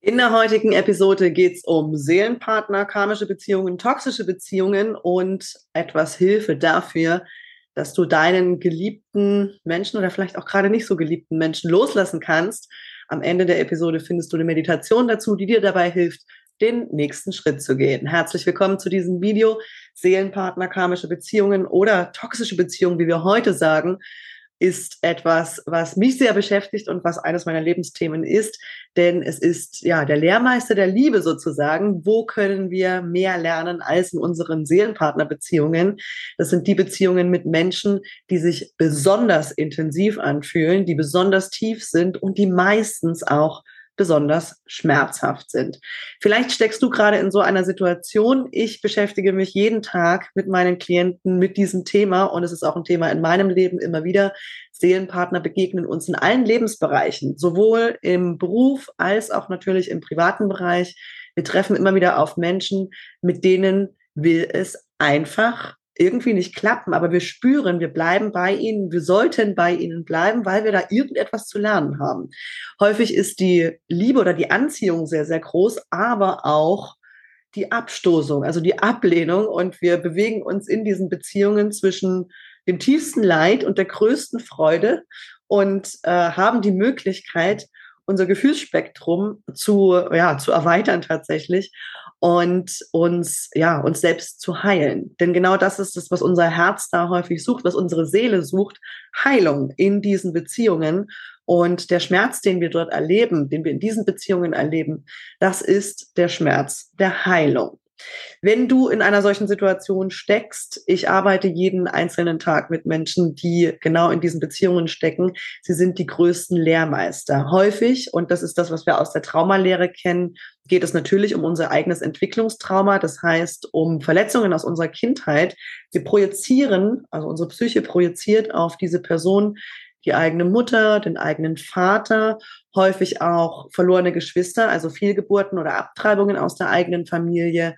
In der heutigen Episode geht es um Seelenpartner, karmische Beziehungen, toxische Beziehungen und etwas Hilfe dafür, dass du deinen geliebten Menschen oder vielleicht auch gerade nicht so geliebten Menschen loslassen kannst. Am Ende der Episode findest du eine Meditation dazu, die dir dabei hilft, den nächsten Schritt zu gehen. Herzlich willkommen zu diesem Video. Seelenpartner, karmische Beziehungen oder toxische Beziehungen, wie wir heute sagen ist etwas, was mich sehr beschäftigt und was eines meiner Lebensthemen ist, denn es ist ja der Lehrmeister der Liebe sozusagen. Wo können wir mehr lernen als in unseren Seelenpartnerbeziehungen? Das sind die Beziehungen mit Menschen, die sich besonders intensiv anfühlen, die besonders tief sind und die meistens auch besonders schmerzhaft sind. Vielleicht steckst du gerade in so einer Situation. Ich beschäftige mich jeden Tag mit meinen Klienten mit diesem Thema und es ist auch ein Thema in meinem Leben immer wieder. Seelenpartner begegnen uns in allen Lebensbereichen, sowohl im Beruf als auch natürlich im privaten Bereich. Wir treffen immer wieder auf Menschen, mit denen will es einfach irgendwie nicht klappen, aber wir spüren, wir bleiben bei ihnen, wir sollten bei ihnen bleiben, weil wir da irgendetwas zu lernen haben. Häufig ist die Liebe oder die Anziehung sehr, sehr groß, aber auch die Abstoßung, also die Ablehnung und wir bewegen uns in diesen Beziehungen zwischen dem tiefsten Leid und der größten Freude und äh, haben die Möglichkeit, unser Gefühlsspektrum zu, ja, zu erweitern tatsächlich und uns, ja, uns selbst zu heilen. Denn genau das ist es, was unser Herz da häufig sucht, was unsere Seele sucht, Heilung in diesen Beziehungen. Und der Schmerz, den wir dort erleben, den wir in diesen Beziehungen erleben, das ist der Schmerz der Heilung. Wenn du in einer solchen Situation steckst, ich arbeite jeden einzelnen Tag mit Menschen, die genau in diesen Beziehungen stecken. Sie sind die größten Lehrmeister. Häufig, und das ist das, was wir aus der Traumalehre kennen, geht es natürlich um unser eigenes Entwicklungstrauma. Das heißt, um Verletzungen aus unserer Kindheit. Wir projizieren, also unsere Psyche projiziert auf diese Person die eigene Mutter, den eigenen Vater, häufig auch verlorene Geschwister, also Fehlgeburten oder Abtreibungen aus der eigenen Familie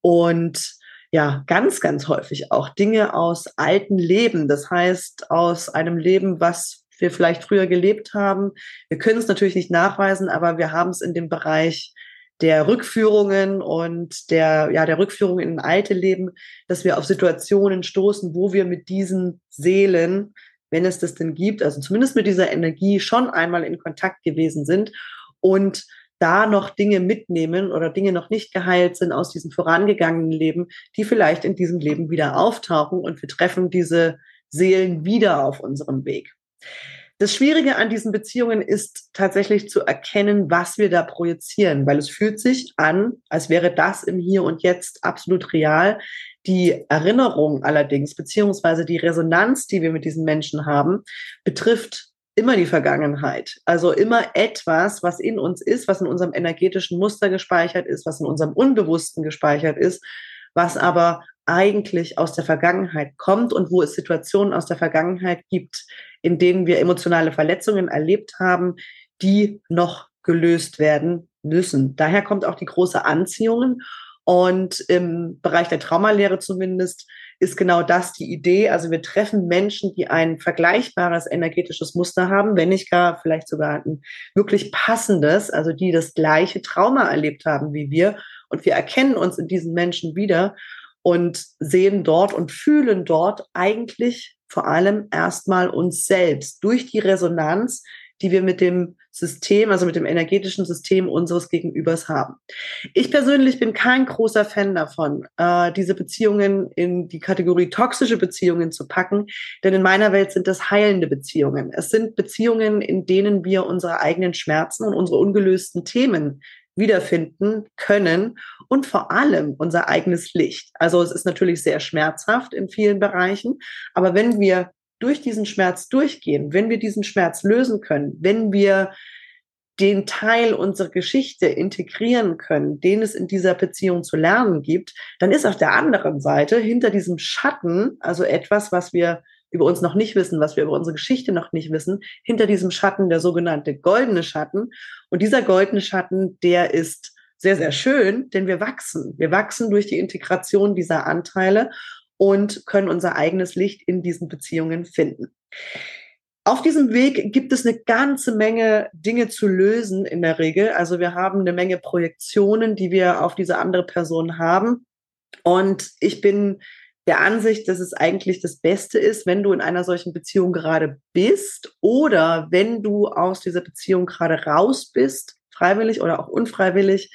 und ja, ganz, ganz häufig auch Dinge aus alten Leben. Das heißt, aus einem Leben, was wir vielleicht früher gelebt haben. Wir können es natürlich nicht nachweisen, aber wir haben es in dem Bereich der Rückführungen und der, ja, der Rückführung in alte Leben, dass wir auf Situationen stoßen, wo wir mit diesen Seelen wenn es das denn gibt, also zumindest mit dieser Energie schon einmal in Kontakt gewesen sind und da noch Dinge mitnehmen oder Dinge noch nicht geheilt sind aus diesem vorangegangenen Leben, die vielleicht in diesem Leben wieder auftauchen und wir treffen diese Seelen wieder auf unserem Weg. Das Schwierige an diesen Beziehungen ist tatsächlich zu erkennen, was wir da projizieren, weil es fühlt sich an, als wäre das im Hier und Jetzt absolut real. Die Erinnerung allerdings, beziehungsweise die Resonanz, die wir mit diesen Menschen haben, betrifft immer die Vergangenheit. Also immer etwas, was in uns ist, was in unserem energetischen Muster gespeichert ist, was in unserem Unbewussten gespeichert ist, was aber eigentlich aus der Vergangenheit kommt und wo es Situationen aus der Vergangenheit gibt, in denen wir emotionale Verletzungen erlebt haben, die noch gelöst werden müssen. Daher kommt auch die große Anziehung. Und im Bereich der Traumalehre zumindest ist genau das die Idee. Also wir treffen Menschen, die ein vergleichbares energetisches Muster haben, wenn nicht gar vielleicht sogar ein wirklich passendes, also die das gleiche Trauma erlebt haben wie wir. Und wir erkennen uns in diesen Menschen wieder und sehen dort und fühlen dort eigentlich vor allem erstmal uns selbst durch die Resonanz, die wir mit dem System, also mit dem energetischen System unseres Gegenübers haben. Ich persönlich bin kein großer Fan davon, äh, diese Beziehungen in die Kategorie toxische Beziehungen zu packen, denn in meiner Welt sind das heilende Beziehungen. Es sind Beziehungen, in denen wir unsere eigenen Schmerzen und unsere ungelösten Themen wiederfinden können und vor allem unser eigenes Licht. Also es ist natürlich sehr schmerzhaft in vielen Bereichen, aber wenn wir durch diesen Schmerz durchgehen, wenn wir diesen Schmerz lösen können, wenn wir den Teil unserer Geschichte integrieren können, den es in dieser Beziehung zu lernen gibt, dann ist auf der anderen Seite hinter diesem Schatten, also etwas, was wir über uns noch nicht wissen, was wir über unsere Geschichte noch nicht wissen, hinter diesem Schatten der sogenannte goldene Schatten. Und dieser goldene Schatten, der ist sehr, sehr schön, denn wir wachsen. Wir wachsen durch die Integration dieser Anteile und können unser eigenes Licht in diesen Beziehungen finden. Auf diesem Weg gibt es eine ganze Menge Dinge zu lösen in der Regel. Also wir haben eine Menge Projektionen, die wir auf diese andere Person haben. Und ich bin der Ansicht, dass es eigentlich das Beste ist, wenn du in einer solchen Beziehung gerade bist oder wenn du aus dieser Beziehung gerade raus bist, freiwillig oder auch unfreiwillig,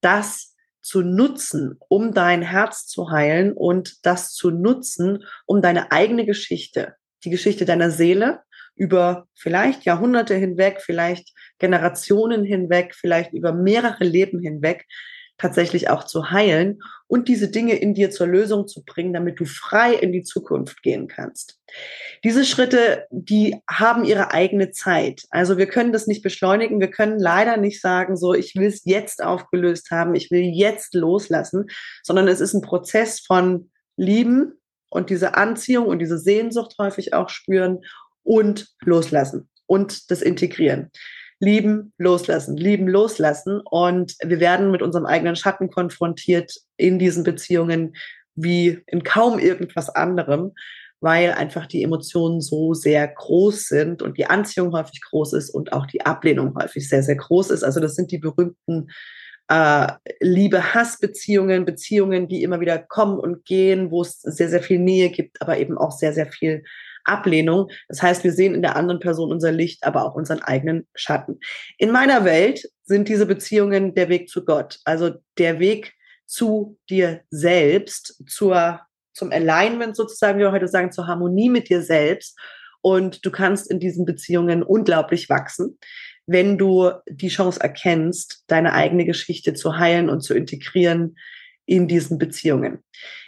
das zu nutzen, um dein Herz zu heilen und das zu nutzen, um deine eigene Geschichte, die Geschichte deiner Seele über vielleicht Jahrhunderte hinweg, vielleicht Generationen hinweg, vielleicht über mehrere Leben hinweg tatsächlich auch zu heilen und diese Dinge in dir zur Lösung zu bringen, damit du frei in die Zukunft gehen kannst. Diese Schritte, die haben ihre eigene Zeit. Also wir können das nicht beschleunigen. Wir können leider nicht sagen, so, ich will es jetzt aufgelöst haben, ich will jetzt loslassen, sondern es ist ein Prozess von Lieben und diese Anziehung und diese Sehnsucht häufig auch spüren und loslassen und das integrieren lieben, loslassen, lieben, loslassen. Und wir werden mit unserem eigenen Schatten konfrontiert in diesen Beziehungen wie in kaum irgendwas anderem, weil einfach die Emotionen so sehr groß sind und die Anziehung häufig groß ist und auch die Ablehnung häufig sehr, sehr groß ist. Also das sind die berühmten äh, Liebe-Hass-Beziehungen, Beziehungen, die immer wieder kommen und gehen, wo es sehr, sehr viel Nähe gibt, aber eben auch sehr, sehr viel Ablehnung. Das heißt, wir sehen in der anderen Person unser Licht, aber auch unseren eigenen Schatten. In meiner Welt sind diese Beziehungen der Weg zu Gott, also der Weg zu dir selbst, zur, zum Alignment sozusagen, wie wir heute sagen, zur Harmonie mit dir selbst. Und du kannst in diesen Beziehungen unglaublich wachsen, wenn du die Chance erkennst, deine eigene Geschichte zu heilen und zu integrieren in diesen Beziehungen.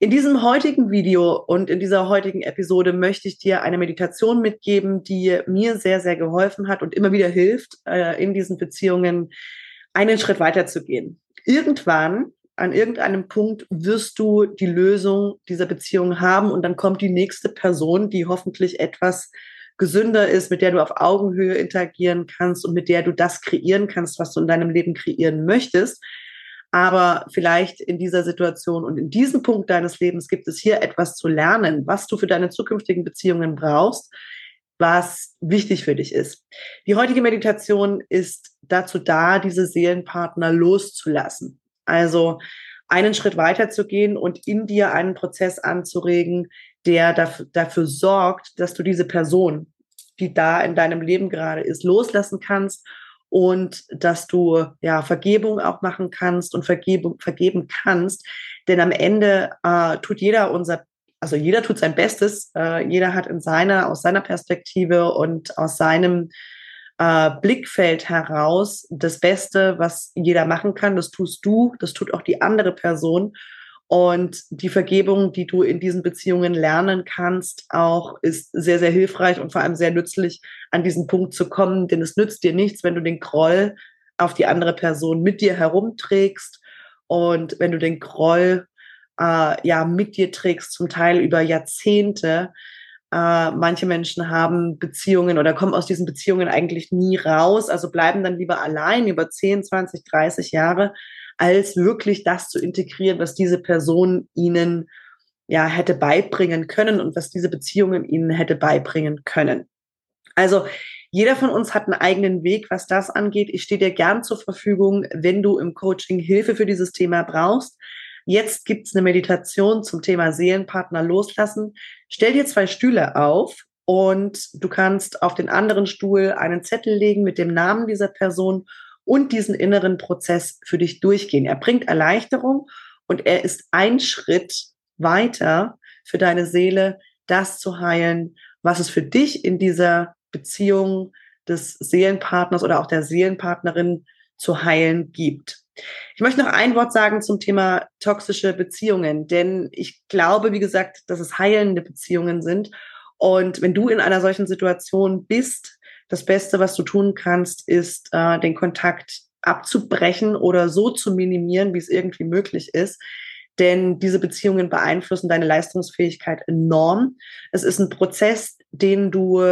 In diesem heutigen Video und in dieser heutigen Episode möchte ich dir eine Meditation mitgeben, die mir sehr, sehr geholfen hat und immer wieder hilft, äh, in diesen Beziehungen einen Schritt weiter zu gehen. Irgendwann, an irgendeinem Punkt, wirst du die Lösung dieser Beziehung haben und dann kommt die nächste Person, die hoffentlich etwas gesünder ist, mit der du auf Augenhöhe interagieren kannst und mit der du das kreieren kannst, was du in deinem Leben kreieren möchtest. Aber vielleicht in dieser Situation und in diesem Punkt deines Lebens gibt es hier etwas zu lernen, was du für deine zukünftigen Beziehungen brauchst, was wichtig für dich ist. Die heutige Meditation ist dazu da, diese Seelenpartner loszulassen. Also einen Schritt weiter zu gehen und in dir einen Prozess anzuregen, der dafür, dafür sorgt, dass du diese Person, die da in deinem Leben gerade ist, loslassen kannst und dass du ja Vergebung auch machen kannst und Vergebung, vergeben kannst. Denn am Ende äh, tut jeder unser, also jeder tut sein Bestes, äh, jeder hat in seiner, aus seiner Perspektive und aus seinem äh, Blickfeld heraus das Beste, was jeder machen kann. Das tust du, das tut auch die andere Person. Und die Vergebung, die du in diesen Beziehungen lernen kannst, auch ist sehr, sehr hilfreich und vor allem sehr nützlich, an diesen Punkt zu kommen. Denn es nützt dir nichts, wenn du den Groll auf die andere Person mit dir herumträgst und wenn du den Groll äh, ja mit dir trägst, zum Teil über Jahrzehnte. Äh, manche Menschen haben Beziehungen oder kommen aus diesen Beziehungen eigentlich nie raus, also bleiben dann lieber allein über 10, 20, 30 Jahre als wirklich das zu integrieren, was diese Person ihnen ja hätte beibringen können und was diese Beziehungen ihnen hätte beibringen können. Also jeder von uns hat einen eigenen Weg, was das angeht. Ich stehe dir gern zur Verfügung, wenn du im Coaching Hilfe für dieses Thema brauchst. Jetzt gibt's eine Meditation zum Thema Seelenpartner loslassen. Stell dir zwei Stühle auf und du kannst auf den anderen Stuhl einen Zettel legen mit dem Namen dieser Person und diesen inneren Prozess für dich durchgehen. Er bringt Erleichterung und er ist ein Schritt weiter für deine Seele, das zu heilen, was es für dich in dieser Beziehung des Seelenpartners oder auch der Seelenpartnerin zu heilen gibt. Ich möchte noch ein Wort sagen zum Thema toxische Beziehungen, denn ich glaube, wie gesagt, dass es heilende Beziehungen sind. Und wenn du in einer solchen Situation bist, das Beste, was du tun kannst, ist, äh, den Kontakt abzubrechen oder so zu minimieren, wie es irgendwie möglich ist. Denn diese Beziehungen beeinflussen deine Leistungsfähigkeit enorm. Es ist ein Prozess, den du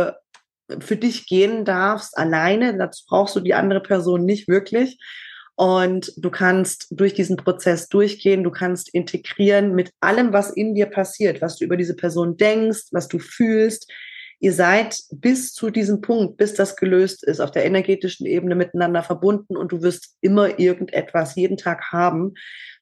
für dich gehen darfst, alleine. Dazu brauchst du die andere Person nicht wirklich. Und du kannst durch diesen Prozess durchgehen, du kannst integrieren mit allem, was in dir passiert, was du über diese Person denkst, was du fühlst, ihr seid bis zu diesem Punkt, bis das gelöst ist, auf der energetischen Ebene miteinander verbunden und du wirst immer irgendetwas jeden Tag haben,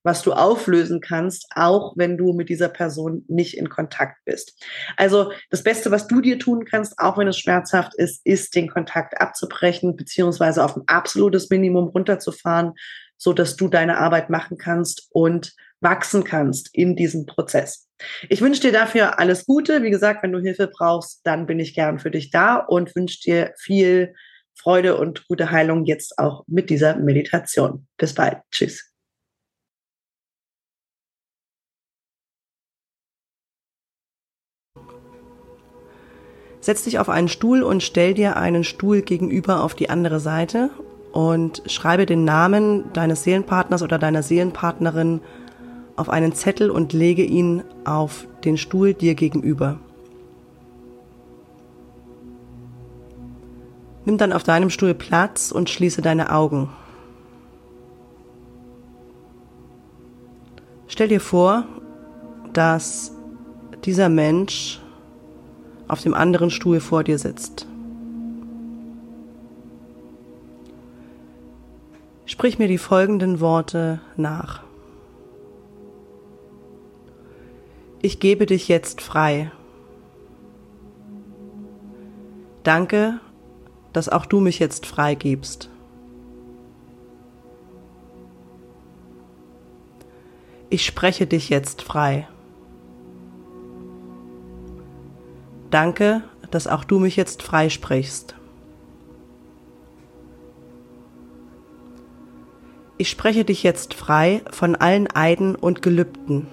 was du auflösen kannst, auch wenn du mit dieser Person nicht in Kontakt bist. Also das Beste, was du dir tun kannst, auch wenn es schmerzhaft ist, ist den Kontakt abzubrechen, beziehungsweise auf ein absolutes Minimum runterzufahren, so dass du deine Arbeit machen kannst und wachsen kannst in diesem Prozess. Ich wünsche dir dafür alles Gute. Wie gesagt, wenn du Hilfe brauchst, dann bin ich gern für dich da und wünsche dir viel Freude und gute Heilung jetzt auch mit dieser Meditation. Bis bald. Tschüss. Setz dich auf einen Stuhl und stell dir einen Stuhl gegenüber auf die andere Seite und schreibe den Namen deines Seelenpartners oder deiner Seelenpartnerin auf einen Zettel und lege ihn auf den Stuhl dir gegenüber. Nimm dann auf deinem Stuhl Platz und schließe deine Augen. Stell dir vor, dass dieser Mensch auf dem anderen Stuhl vor dir sitzt. Sprich mir die folgenden Worte nach. Ich gebe dich jetzt frei. Danke, dass auch du mich jetzt frei gibst. Ich spreche dich jetzt frei. Danke, dass auch du mich jetzt freisprichst. Ich spreche dich jetzt frei von allen Eiden und Gelübden.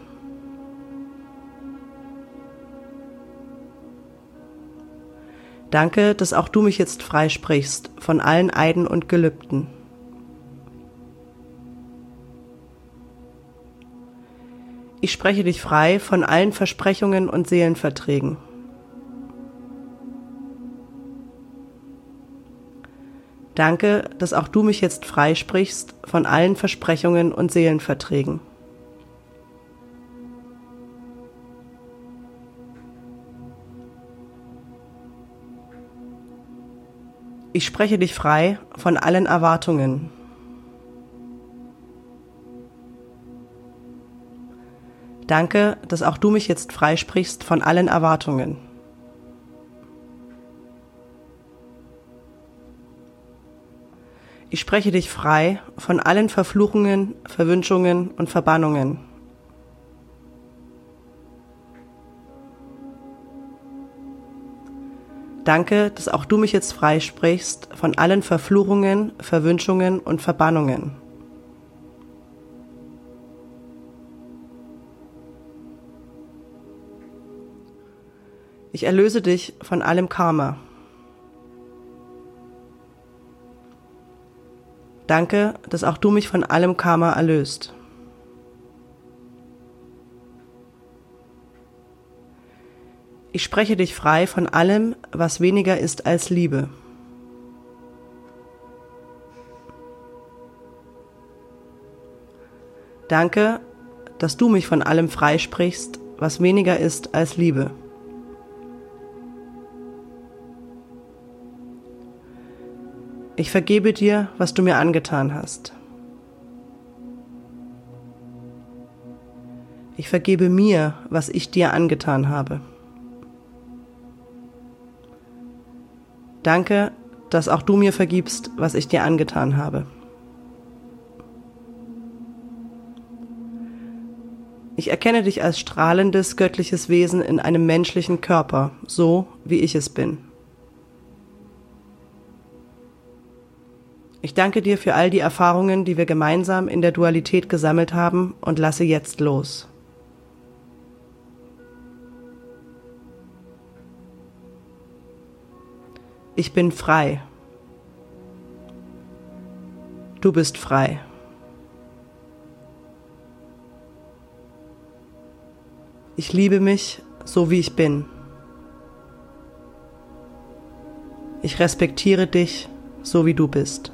Danke, dass auch du mich jetzt freisprichst von allen Eiden und Gelübden. Ich spreche dich frei von allen Versprechungen und Seelenverträgen. Danke, dass auch du mich jetzt freisprichst von allen Versprechungen und Seelenverträgen. Ich spreche dich frei von allen Erwartungen. Danke, dass auch du mich jetzt freisprichst von allen Erwartungen. Ich spreche dich frei von allen Verfluchungen, Verwünschungen und Verbannungen. Danke, dass auch du mich jetzt freisprichst von allen Verfluchungen, Verwünschungen und Verbannungen. Ich erlöse dich von allem Karma. Danke, dass auch du mich von allem Karma erlöst. Ich spreche dich frei von allem, was weniger ist als Liebe. Danke, dass du mich von allem freisprichst, was weniger ist als Liebe. Ich vergebe dir, was du mir angetan hast. Ich vergebe mir, was ich dir angetan habe. Danke, dass auch du mir vergibst, was ich dir angetan habe. Ich erkenne dich als strahlendes göttliches Wesen in einem menschlichen Körper, so wie ich es bin. Ich danke dir für all die Erfahrungen, die wir gemeinsam in der Dualität gesammelt haben und lasse jetzt los. Ich bin frei. Du bist frei. Ich liebe mich so wie ich bin. Ich respektiere dich so wie du bist.